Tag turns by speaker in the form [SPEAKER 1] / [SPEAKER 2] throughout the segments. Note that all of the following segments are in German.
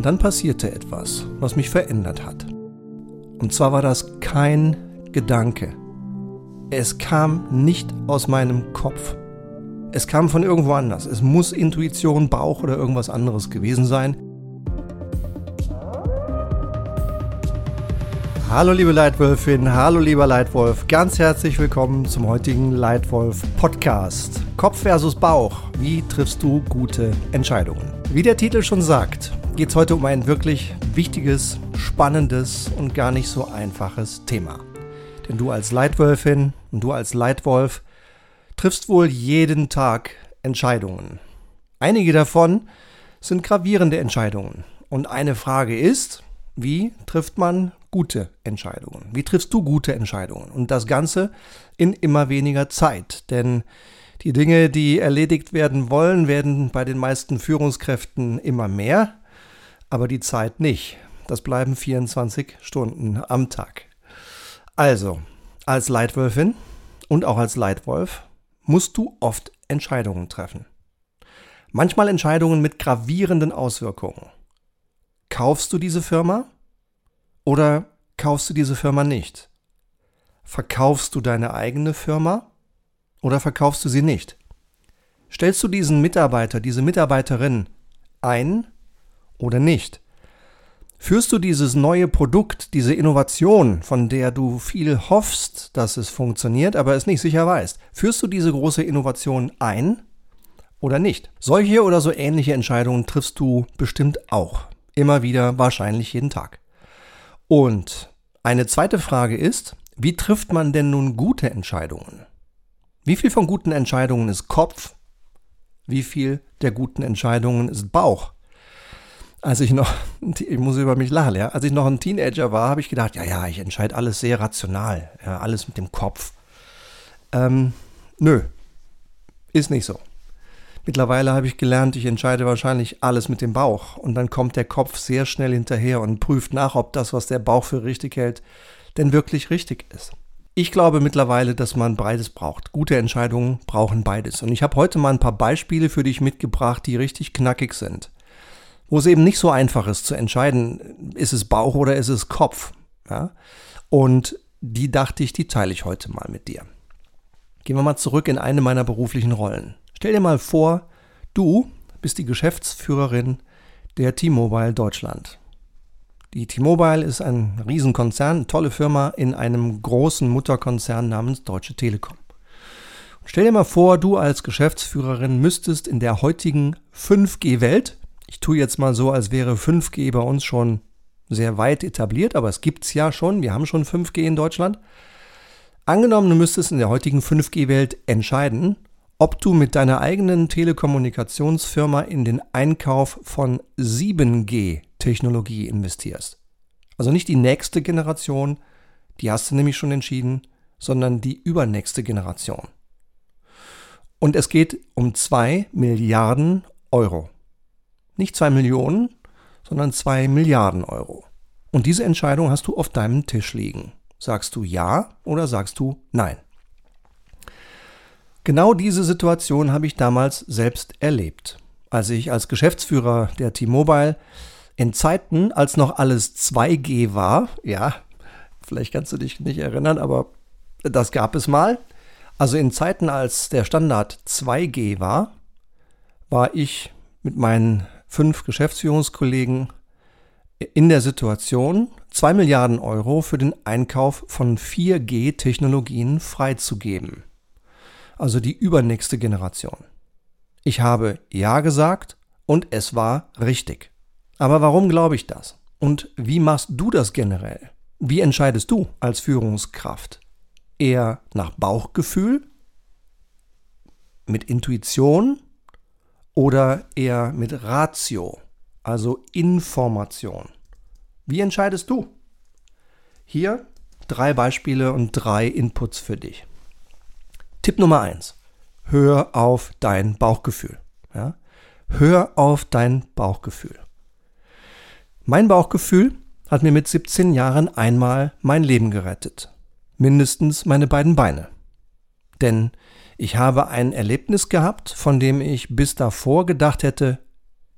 [SPEAKER 1] Und dann passierte etwas, was mich verändert hat. Und zwar war das kein Gedanke. Es kam nicht aus meinem Kopf. Es kam von irgendwo anders. Es muss Intuition, Bauch oder irgendwas anderes gewesen sein. Hallo liebe Leitwölfin, hallo lieber Leitwolf, ganz herzlich willkommen zum heutigen Leitwolf Podcast. Kopf versus Bauch, wie triffst du gute Entscheidungen? Wie der Titel schon sagt, geht es heute um ein wirklich wichtiges, spannendes und gar nicht so einfaches Thema. Denn du als Leitwölfin und du als Leitwolf triffst wohl jeden Tag Entscheidungen. Einige davon sind gravierende Entscheidungen. Und eine Frage ist, wie trifft man gute Entscheidungen? Wie triffst du gute Entscheidungen? Und das Ganze in immer weniger Zeit. Denn die Dinge, die erledigt werden wollen, werden bei den meisten Führungskräften immer mehr, aber die Zeit nicht. Das bleiben 24 Stunden am Tag. Also, als Leitwölfin und auch als Leitwolf musst du oft Entscheidungen treffen. Manchmal Entscheidungen mit gravierenden Auswirkungen. Kaufst du diese Firma oder kaufst du diese Firma nicht? Verkaufst du deine eigene Firma oder verkaufst du sie nicht? Stellst du diesen Mitarbeiter, diese Mitarbeiterin ein oder nicht? Führst du dieses neue Produkt, diese Innovation, von der du viel hoffst, dass es funktioniert, aber es nicht sicher weißt, führst du diese große Innovation ein oder nicht? Solche oder so ähnliche Entscheidungen triffst du bestimmt auch. Immer wieder, wahrscheinlich jeden Tag. Und eine zweite Frage ist, wie trifft man denn nun gute Entscheidungen? Wie viel von guten Entscheidungen ist Kopf? Wie viel der guten Entscheidungen ist Bauch? Als ich noch, ich muss über mich lachen, ja, als ich noch ein Teenager war, habe ich gedacht, ja, ja, ich entscheide alles sehr rational, ja, alles mit dem Kopf. Ähm, nö, ist nicht so. Mittlerweile habe ich gelernt, ich entscheide wahrscheinlich alles mit dem Bauch und dann kommt der Kopf sehr schnell hinterher und prüft nach, ob das, was der Bauch für richtig hält, denn wirklich richtig ist. Ich glaube mittlerweile, dass man beides braucht. Gute Entscheidungen brauchen beides. Und ich habe heute mal ein paar Beispiele für dich mitgebracht, die richtig knackig sind wo es eben nicht so einfach ist zu entscheiden, ist es Bauch oder ist es Kopf. Ja? Und die dachte ich, die teile ich heute mal mit dir. Gehen wir mal zurück in eine meiner beruflichen Rollen. Stell dir mal vor, du bist die Geschäftsführerin der T-Mobile Deutschland. Die T-Mobile ist ein Riesenkonzern, tolle Firma in einem großen Mutterkonzern namens Deutsche Telekom. Stell dir mal vor, du als Geschäftsführerin müsstest in der heutigen 5G-Welt ich tue jetzt mal so, als wäre 5G bei uns schon sehr weit etabliert, aber es gibt es ja schon. Wir haben schon 5G in Deutschland. Angenommen, du müsstest in der heutigen 5G-Welt entscheiden, ob du mit deiner eigenen Telekommunikationsfirma in den Einkauf von 7G-Technologie investierst. Also nicht die nächste Generation, die hast du nämlich schon entschieden, sondern die übernächste Generation. Und es geht um 2 Milliarden Euro. Nicht zwei Millionen, sondern zwei Milliarden Euro. Und diese Entscheidung hast du auf deinem Tisch liegen. Sagst du ja oder sagst du nein? Genau diese Situation habe ich damals selbst erlebt, als ich als Geschäftsführer der T-Mobile in Zeiten, als noch alles 2G war, ja, vielleicht kannst du dich nicht erinnern, aber das gab es mal. Also in Zeiten, als der Standard 2G war, war ich mit meinen fünf Geschäftsführungskollegen in der Situation, 2 Milliarden Euro für den Einkauf von 4G-Technologien freizugeben. Also die übernächste Generation. Ich habe Ja gesagt und es war richtig. Aber warum glaube ich das? Und wie machst du das generell? Wie entscheidest du als Führungskraft? Eher nach Bauchgefühl? Mit Intuition? Oder eher mit Ratio, also Information? Wie entscheidest du? Hier drei Beispiele und drei Inputs für dich. Tipp Nummer eins: Hör auf dein Bauchgefühl. Ja? Hör auf dein Bauchgefühl. Mein Bauchgefühl hat mir mit 17 Jahren einmal mein Leben gerettet. Mindestens meine beiden Beine. Denn ich habe ein Erlebnis gehabt, von dem ich bis davor gedacht hätte,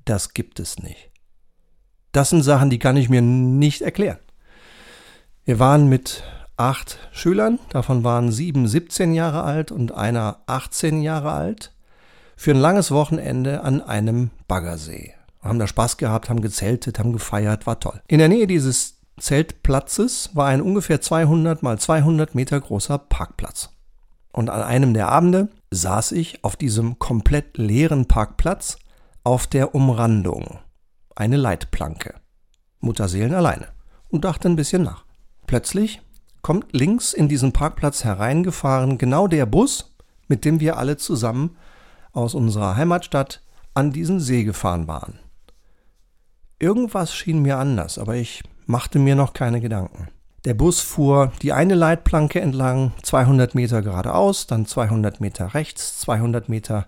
[SPEAKER 1] das gibt es nicht. Das sind Sachen, die kann ich mir nicht erklären. Wir waren mit acht Schülern, davon waren sieben 17 Jahre alt und einer 18 Jahre alt, für ein langes Wochenende an einem Baggersee. Wir haben da Spaß gehabt, haben gezeltet, haben gefeiert, war toll. In der Nähe dieses Zeltplatzes war ein ungefähr 200 mal 200 Meter großer Parkplatz. Und an einem der Abende saß ich auf diesem komplett leeren Parkplatz auf der Umrandung. Eine Leitplanke. Mutterseelen alleine. Und dachte ein bisschen nach. Plötzlich kommt links in diesen Parkplatz hereingefahren genau der Bus, mit dem wir alle zusammen aus unserer Heimatstadt an diesen See gefahren waren. Irgendwas schien mir anders, aber ich machte mir noch keine Gedanken. Der Bus fuhr die eine Leitplanke entlang, 200 Meter geradeaus, dann 200 Meter rechts, 200 Meter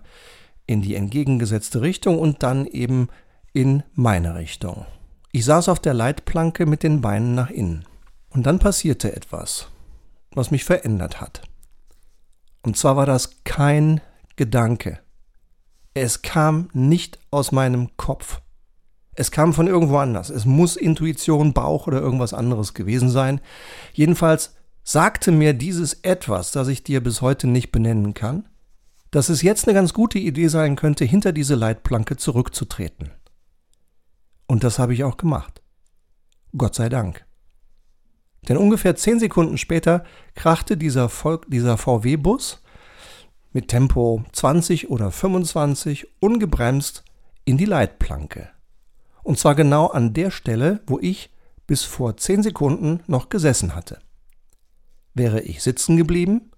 [SPEAKER 1] in die entgegengesetzte Richtung und dann eben in meine Richtung. Ich saß auf der Leitplanke mit den Beinen nach innen. Und dann passierte etwas, was mich verändert hat. Und zwar war das kein Gedanke. Es kam nicht aus meinem Kopf. Es kam von irgendwo anders. Es muss Intuition, Bauch oder irgendwas anderes gewesen sein. Jedenfalls sagte mir dieses etwas, das ich dir bis heute nicht benennen kann, dass es jetzt eine ganz gute Idee sein könnte, hinter diese Leitplanke zurückzutreten. Und das habe ich auch gemacht. Gott sei Dank. Denn ungefähr zehn Sekunden später krachte dieser, dieser VW-Bus mit Tempo 20 oder 25 ungebremst in die Leitplanke. Und zwar genau an der Stelle, wo ich bis vor zehn Sekunden noch gesessen hatte. Wäre ich sitzen geblieben,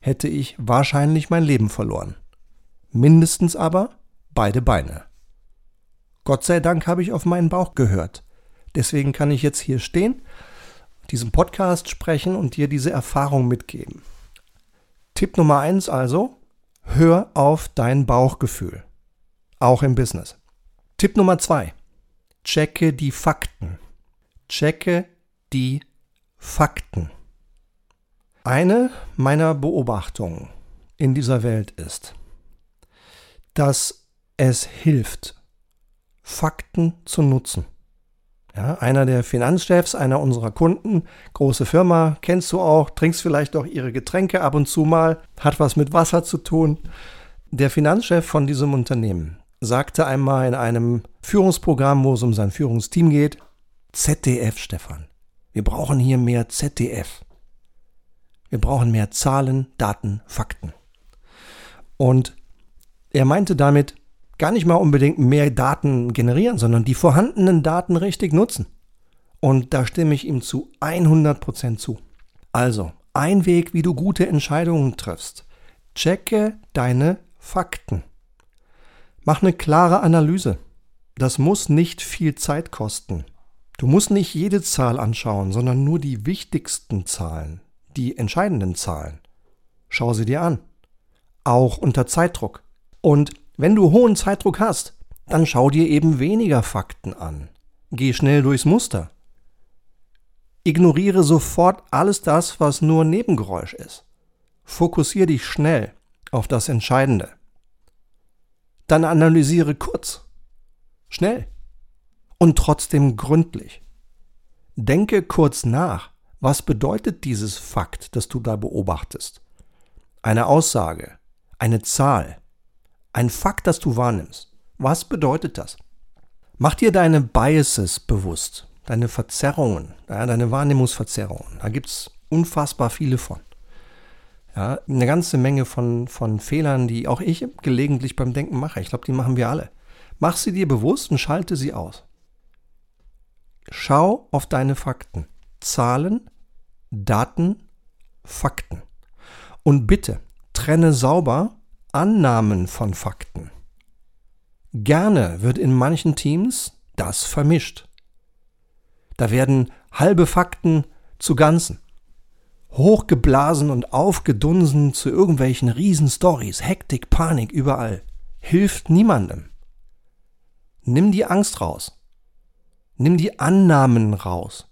[SPEAKER 1] hätte ich wahrscheinlich mein Leben verloren. Mindestens aber beide Beine. Gott sei Dank habe ich auf meinen Bauch gehört. Deswegen kann ich jetzt hier stehen, diesem Podcast sprechen und dir diese Erfahrung mitgeben. Tipp Nummer eins also, hör auf dein Bauchgefühl. Auch im Business. Tipp Nummer zwei, checke die Fakten. Checke die Fakten. Eine meiner Beobachtungen in dieser Welt ist, dass es hilft, Fakten zu nutzen. Ja, einer der Finanzchefs einer unserer Kunden, große Firma, kennst du auch, trinkst vielleicht auch ihre Getränke ab und zu mal, hat was mit Wasser zu tun. Der Finanzchef von diesem Unternehmen sagte einmal in einem Führungsprogramm, wo es um sein Führungsteam geht, ZDF, Stefan. Wir brauchen hier mehr ZDF. Wir brauchen mehr Zahlen, Daten, Fakten. Und er meinte damit gar nicht mal unbedingt mehr Daten generieren, sondern die vorhandenen Daten richtig nutzen. Und da stimme ich ihm zu 100% zu. Also, ein Weg, wie du gute Entscheidungen triffst. Checke deine Fakten. Mach eine klare Analyse. Das muss nicht viel Zeit kosten. Du musst nicht jede Zahl anschauen, sondern nur die wichtigsten Zahlen, die entscheidenden Zahlen. Schau sie dir an. Auch unter Zeitdruck. Und wenn du hohen Zeitdruck hast, dann schau dir eben weniger Fakten an. Geh schnell durchs Muster. Ignoriere sofort alles das, was nur Nebengeräusch ist. Fokussiere dich schnell auf das Entscheidende. Dann analysiere kurz, schnell und trotzdem gründlich. Denke kurz nach, was bedeutet dieses Fakt, das du da beobachtest? Eine Aussage, eine Zahl, ein Fakt, das du wahrnimmst. Was bedeutet das? Mach dir deine Biases bewusst, deine Verzerrungen, deine Wahrnehmungsverzerrungen. Da gibt es unfassbar viele von. Ja, eine ganze Menge von, von Fehlern, die auch ich gelegentlich beim Denken mache. Ich glaube, die machen wir alle. Mach sie dir bewusst und schalte sie aus. Schau auf deine Fakten. Zahlen, Daten, Fakten. Und bitte trenne sauber Annahmen von Fakten. Gerne wird in manchen Teams das vermischt. Da werden halbe Fakten zu Ganzen hochgeblasen und aufgedunsen zu irgendwelchen Riesenstories, Hektik, Panik überall. Hilft niemandem. Nimm die Angst raus. Nimm die Annahmen raus.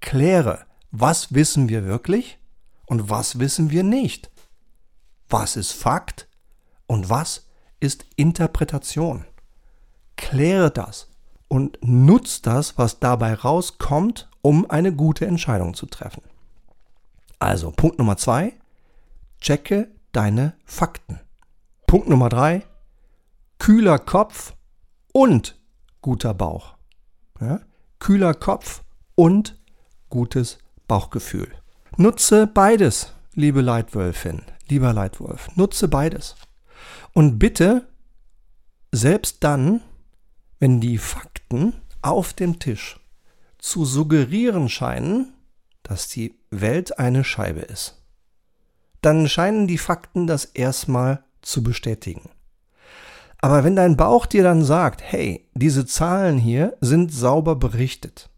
[SPEAKER 1] Kläre, was wissen wir wirklich und was wissen wir nicht. Was ist Fakt und was ist Interpretation. Kläre das und nutzt das, was dabei rauskommt, um eine gute Entscheidung zu treffen. Also Punkt Nummer zwei, checke deine Fakten. Punkt Nummer drei, kühler Kopf und guter Bauch. Ja? Kühler Kopf und gutes Bauchgefühl. Nutze beides, liebe Leitwölfin, lieber Leitwolf. Nutze beides. Und bitte, selbst dann, wenn die Fakten auf dem Tisch zu suggerieren scheinen, dass die Welt eine Scheibe ist, dann scheinen die Fakten das erstmal zu bestätigen. Aber wenn dein Bauch dir dann sagt, hey, diese Zahlen hier sind sauber berichtet,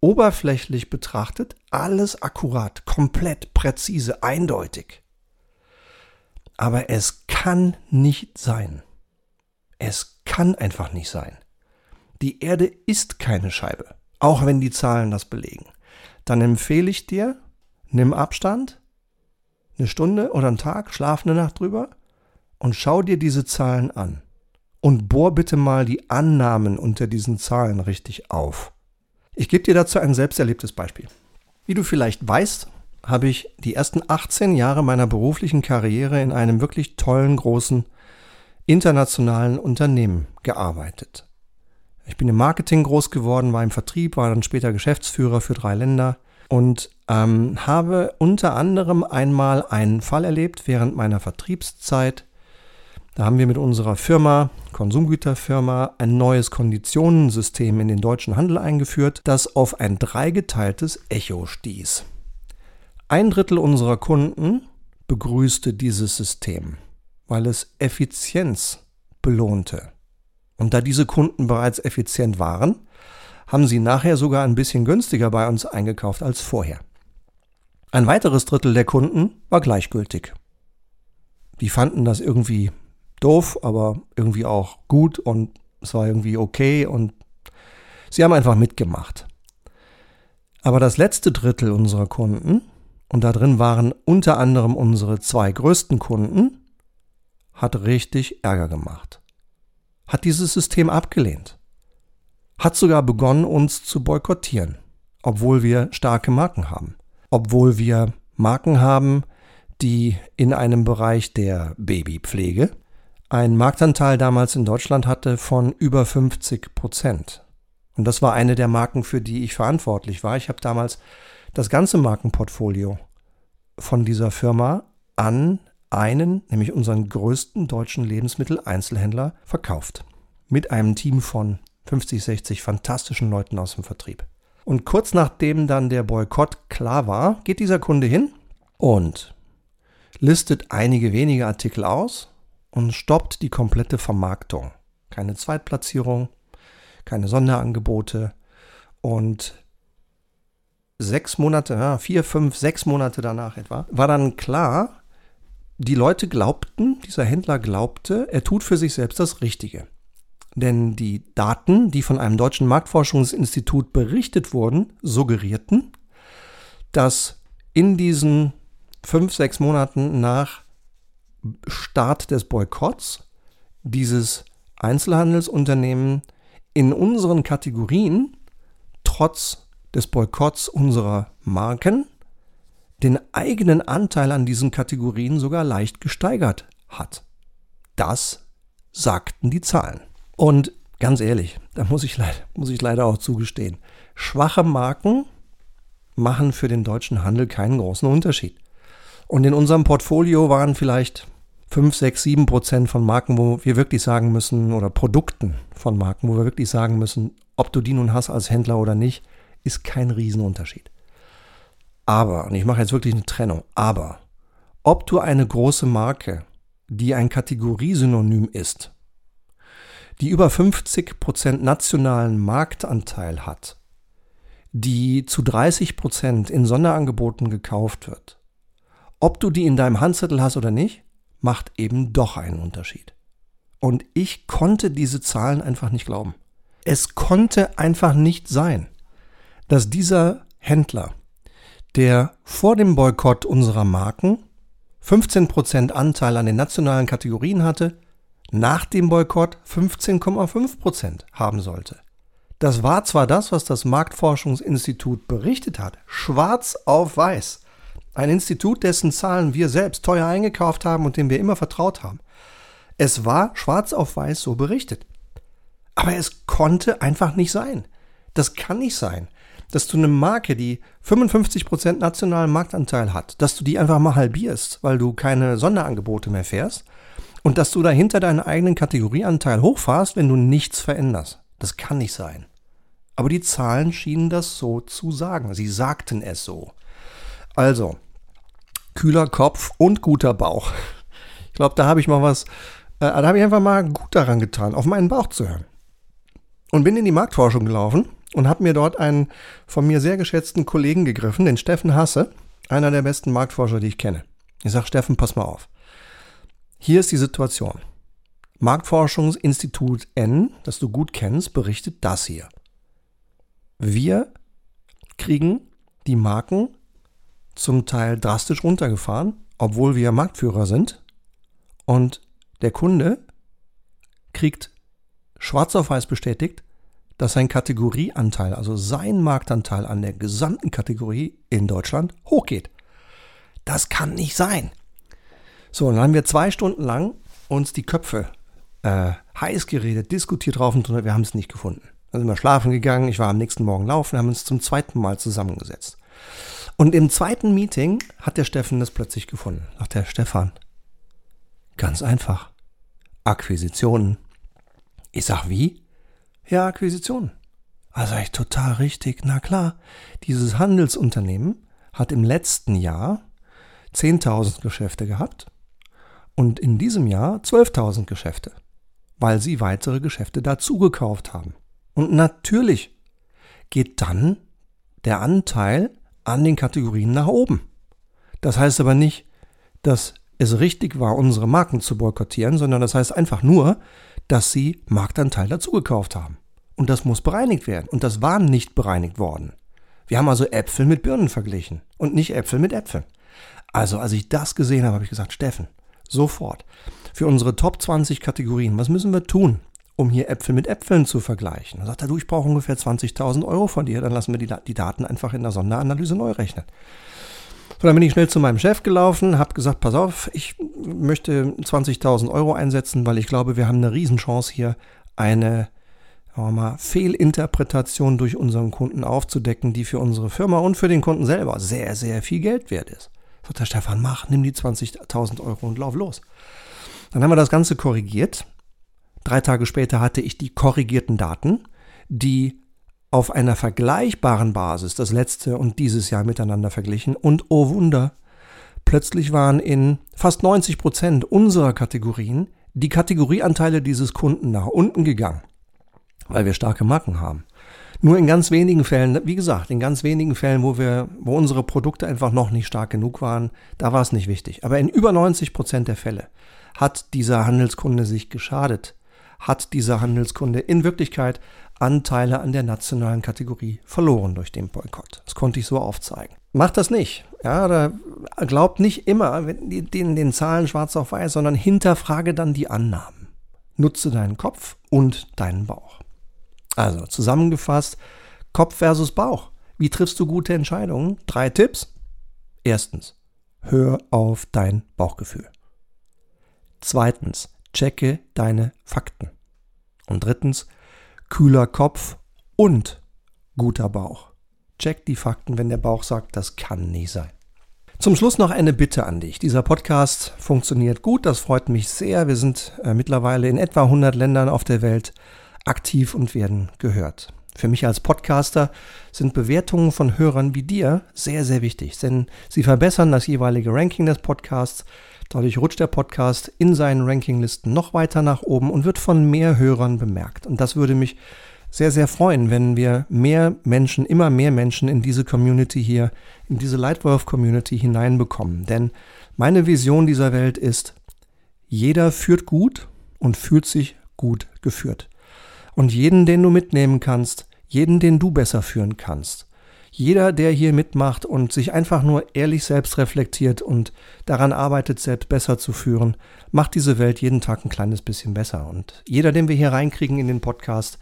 [SPEAKER 1] oberflächlich betrachtet alles akkurat, komplett, präzise, eindeutig. Aber es kann nicht sein. Es kann einfach nicht sein. Die Erde ist keine Scheibe, auch wenn die Zahlen das belegen. Dann empfehle ich dir, nimm Abstand, eine Stunde oder einen Tag, schlaf eine Nacht drüber und schau dir diese Zahlen an. Und bohr bitte mal die Annahmen unter diesen Zahlen richtig auf. Ich gebe dir dazu ein selbsterlebtes Beispiel. Wie du vielleicht weißt, habe ich die ersten 18 Jahre meiner beruflichen Karriere in einem wirklich tollen, großen, internationalen Unternehmen gearbeitet. Ich bin im Marketing groß geworden, war im Vertrieb, war dann später Geschäftsführer für drei Länder und ähm, habe unter anderem einmal einen Fall erlebt während meiner Vertriebszeit, da haben wir mit unserer Firma, Konsumgüterfirma, ein neues Konditionensystem in den deutschen Handel eingeführt, das auf ein dreigeteiltes Echo stieß. Ein Drittel unserer Kunden begrüßte dieses System, weil es Effizienz belohnte. Und da diese Kunden bereits effizient waren, haben sie nachher sogar ein bisschen günstiger bei uns eingekauft als vorher. Ein weiteres Drittel der Kunden war gleichgültig. Die fanden das irgendwie doof, aber irgendwie auch gut und es war irgendwie okay und sie haben einfach mitgemacht. Aber das letzte Drittel unserer Kunden, und da drin waren unter anderem unsere zwei größten Kunden, hat richtig Ärger gemacht. Hat dieses System abgelehnt. Hat sogar begonnen, uns zu boykottieren, obwohl wir starke Marken haben. Obwohl wir Marken haben, die in einem Bereich der Babypflege einen Marktanteil damals in Deutschland hatte von über 50 Prozent. Und das war eine der Marken, für die ich verantwortlich war. Ich habe damals das ganze Markenportfolio von dieser Firma an einen, nämlich unseren größten deutschen Lebensmitteleinzelhändler, verkauft. Mit einem Team von 50, 60 fantastischen Leuten aus dem Vertrieb. Und kurz nachdem dann der Boykott klar war, geht dieser Kunde hin und listet einige wenige Artikel aus und stoppt die komplette Vermarktung. Keine Zweitplatzierung, keine Sonderangebote und sechs Monate, vier, fünf, sechs Monate danach etwa, war dann klar, die Leute glaubten, dieser Händler glaubte, er tut für sich selbst das Richtige. Denn die Daten, die von einem deutschen Marktforschungsinstitut berichtet wurden, suggerierten, dass in diesen fünf, sechs Monaten nach Start des Boykotts dieses Einzelhandelsunternehmen in unseren Kategorien trotz des Boykotts unserer Marken den eigenen Anteil an diesen Kategorien sogar leicht gesteigert hat. Das sagten die Zahlen. Und ganz ehrlich, da muss ich, muss ich leider auch zugestehen, schwache Marken machen für den deutschen Handel keinen großen Unterschied. Und in unserem Portfolio waren vielleicht 5, 6, 7 Prozent von Marken, wo wir wirklich sagen müssen, oder Produkten von Marken, wo wir wirklich sagen müssen, ob du die nun hast als Händler oder nicht, ist kein Riesenunterschied. Aber, und ich mache jetzt wirklich eine Trennung, aber ob du eine große Marke, die ein Kategoriesynonym ist, die über 50 Prozent nationalen Marktanteil hat, die zu 30 Prozent in Sonderangeboten gekauft wird, ob du die in deinem Handzettel hast oder nicht, macht eben doch einen Unterschied. Und ich konnte diese Zahlen einfach nicht glauben. Es konnte einfach nicht sein, dass dieser Händler, der vor dem Boykott unserer Marken 15% Anteil an den nationalen Kategorien hatte, nach dem Boykott 15,5 Prozent haben sollte. Das war zwar das, was das Marktforschungsinstitut berichtet hat, schwarz auf weiß. Ein Institut, dessen Zahlen wir selbst teuer eingekauft haben und dem wir immer vertraut haben. Es war schwarz auf weiß so berichtet. Aber es konnte einfach nicht sein. Das kann nicht sein, dass du eine Marke, die 55% nationalen Marktanteil hat, dass du die einfach mal halbierst, weil du keine Sonderangebote mehr fährst und dass du dahinter deinen eigenen Kategorieanteil hochfahrst, wenn du nichts veränderst. Das kann nicht sein. Aber die Zahlen schienen das so zu sagen. Sie sagten es so. Also, kühler Kopf und guter Bauch. Ich glaube, da habe ich mal was, äh, da habe ich einfach mal gut daran getan, auf meinen Bauch zu hören. Und bin in die Marktforschung gelaufen und habe mir dort einen von mir sehr geschätzten Kollegen gegriffen, den Steffen Hasse, einer der besten Marktforscher, die ich kenne. Ich sage, Steffen, pass mal auf. Hier ist die Situation. Marktforschungsinstitut N, das du gut kennst, berichtet das hier. Wir kriegen die Marken zum Teil drastisch runtergefahren, obwohl wir Marktführer sind. Und der Kunde kriegt schwarz auf weiß bestätigt, dass sein Kategorieanteil, also sein Marktanteil an der gesamten Kategorie in Deutschland hochgeht. Das kann nicht sein. So, und dann haben wir zwei Stunden lang uns die Köpfe äh, heiß geredet, diskutiert drauf und drunter, wir haben es nicht gefunden. Dann sind wir schlafen gegangen, ich war am nächsten Morgen laufen, haben uns zum zweiten Mal zusammengesetzt. Und im zweiten Meeting hat der Steffen das plötzlich gefunden. Sagt der Stefan, ganz einfach. Akquisitionen. Ich sag, wie? Ja, Akquisitionen. Also echt total richtig. Na klar, dieses Handelsunternehmen hat im letzten Jahr 10.000 Geschäfte gehabt und in diesem Jahr 12.000 Geschäfte, weil sie weitere Geschäfte dazugekauft haben. Und natürlich geht dann der Anteil an den Kategorien nach oben. Das heißt aber nicht, dass es richtig war, unsere Marken zu boykottieren, sondern das heißt einfach nur, dass sie Marktanteil dazugekauft haben. Und das muss bereinigt werden. Und das war nicht bereinigt worden. Wir haben also Äpfel mit Birnen verglichen und nicht Äpfel mit Äpfeln. Also, als ich das gesehen habe, habe ich gesagt, Steffen, sofort. Für unsere Top 20 Kategorien, was müssen wir tun, um hier Äpfel mit Äpfeln zu vergleichen? Dann sagt er, du, ich brauche ungefähr 20.000 Euro von dir, dann lassen wir die, die Daten einfach in der Sonderanalyse neu rechnen. So, dann bin ich schnell zu meinem Chef gelaufen, habe gesagt, pass auf, ich möchte 20.000 Euro einsetzen, weil ich glaube, wir haben eine Riesenchance hier, eine mal, Fehlinterpretation durch unseren Kunden aufzudecken, die für unsere Firma und für den Kunden selber sehr, sehr viel Geld wert ist. Sagt der Stefan, mach, nimm die 20.000 Euro und lauf los. Dann haben wir das Ganze korrigiert. Drei Tage später hatte ich die korrigierten Daten, die auf einer vergleichbaren Basis das letzte und dieses Jahr miteinander verglichen und oh Wunder, plötzlich waren in fast 90 Prozent unserer Kategorien die Kategorieanteile dieses Kunden nach unten gegangen, weil wir starke Marken haben. Nur in ganz wenigen Fällen, wie gesagt, in ganz wenigen Fällen, wo wir, wo unsere Produkte einfach noch nicht stark genug waren, da war es nicht wichtig. Aber in über 90 Prozent der Fälle hat dieser Handelskunde sich geschadet, hat dieser Handelskunde in Wirklichkeit Anteile an der nationalen Kategorie verloren durch den Boykott. Das konnte ich so aufzeigen. Macht das nicht. Ja, oder glaubt nicht immer den, den Zahlen schwarz auf weiß, sondern hinterfrage dann die Annahmen. Nutze deinen Kopf und deinen Bauch. Also zusammengefasst, Kopf versus Bauch. Wie triffst du gute Entscheidungen? Drei Tipps. Erstens, hör auf dein Bauchgefühl. Zweitens, checke deine Fakten. Und drittens, kühler Kopf und guter Bauch. Check die Fakten, wenn der Bauch sagt, das kann nicht sein. Zum Schluss noch eine Bitte an dich. Dieser Podcast funktioniert gut, das freut mich sehr. Wir sind äh, mittlerweile in etwa 100 Ländern auf der Welt aktiv und werden gehört. Für mich als Podcaster sind Bewertungen von Hörern wie dir sehr, sehr wichtig, denn sie verbessern das jeweilige Ranking des Podcasts. Dadurch rutscht der Podcast in seinen Rankinglisten noch weiter nach oben und wird von mehr Hörern bemerkt. Und das würde mich sehr, sehr freuen, wenn wir mehr Menschen, immer mehr Menschen in diese Community hier, in diese Lightwolf-Community hineinbekommen. Denn meine Vision dieser Welt ist, jeder führt gut und fühlt sich gut geführt. Und jeden, den du mitnehmen kannst, jeden, den du besser führen kannst, Jeder, der hier mitmacht und sich einfach nur ehrlich selbst reflektiert und daran arbeitet, selbst besser zu führen, macht diese Welt jeden Tag ein kleines bisschen besser. Und jeder, den wir hier reinkriegen in den Podcast,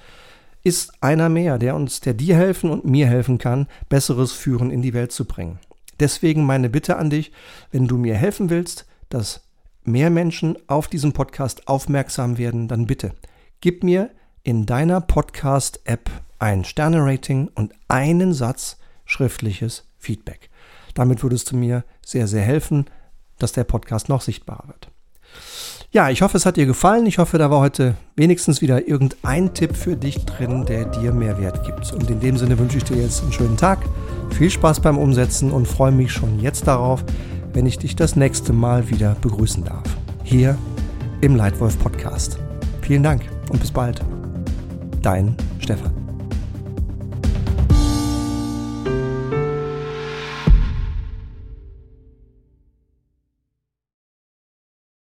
[SPEAKER 1] ist einer mehr, der uns, der dir helfen und mir helfen kann, besseres Führen in die Welt zu bringen. Deswegen meine Bitte an dich, wenn du mir helfen willst, dass mehr Menschen auf diesen Podcast aufmerksam werden, dann bitte gib mir in deiner Podcast-App ein Sterne-Rating und einen Satz schriftliches Feedback. Damit würdest du mir sehr, sehr helfen, dass der Podcast noch sichtbarer wird. Ja, ich hoffe, es hat dir gefallen. Ich hoffe, da war heute wenigstens wieder irgendein Tipp für dich drin, der dir mehr Wert gibt. Und in dem Sinne wünsche ich dir jetzt einen schönen Tag, viel Spaß beim Umsetzen und freue mich schon jetzt darauf, wenn ich dich das nächste Mal wieder begrüßen darf. Hier im Leitwolf Podcast. Vielen Dank und bis bald. Dein Stefan.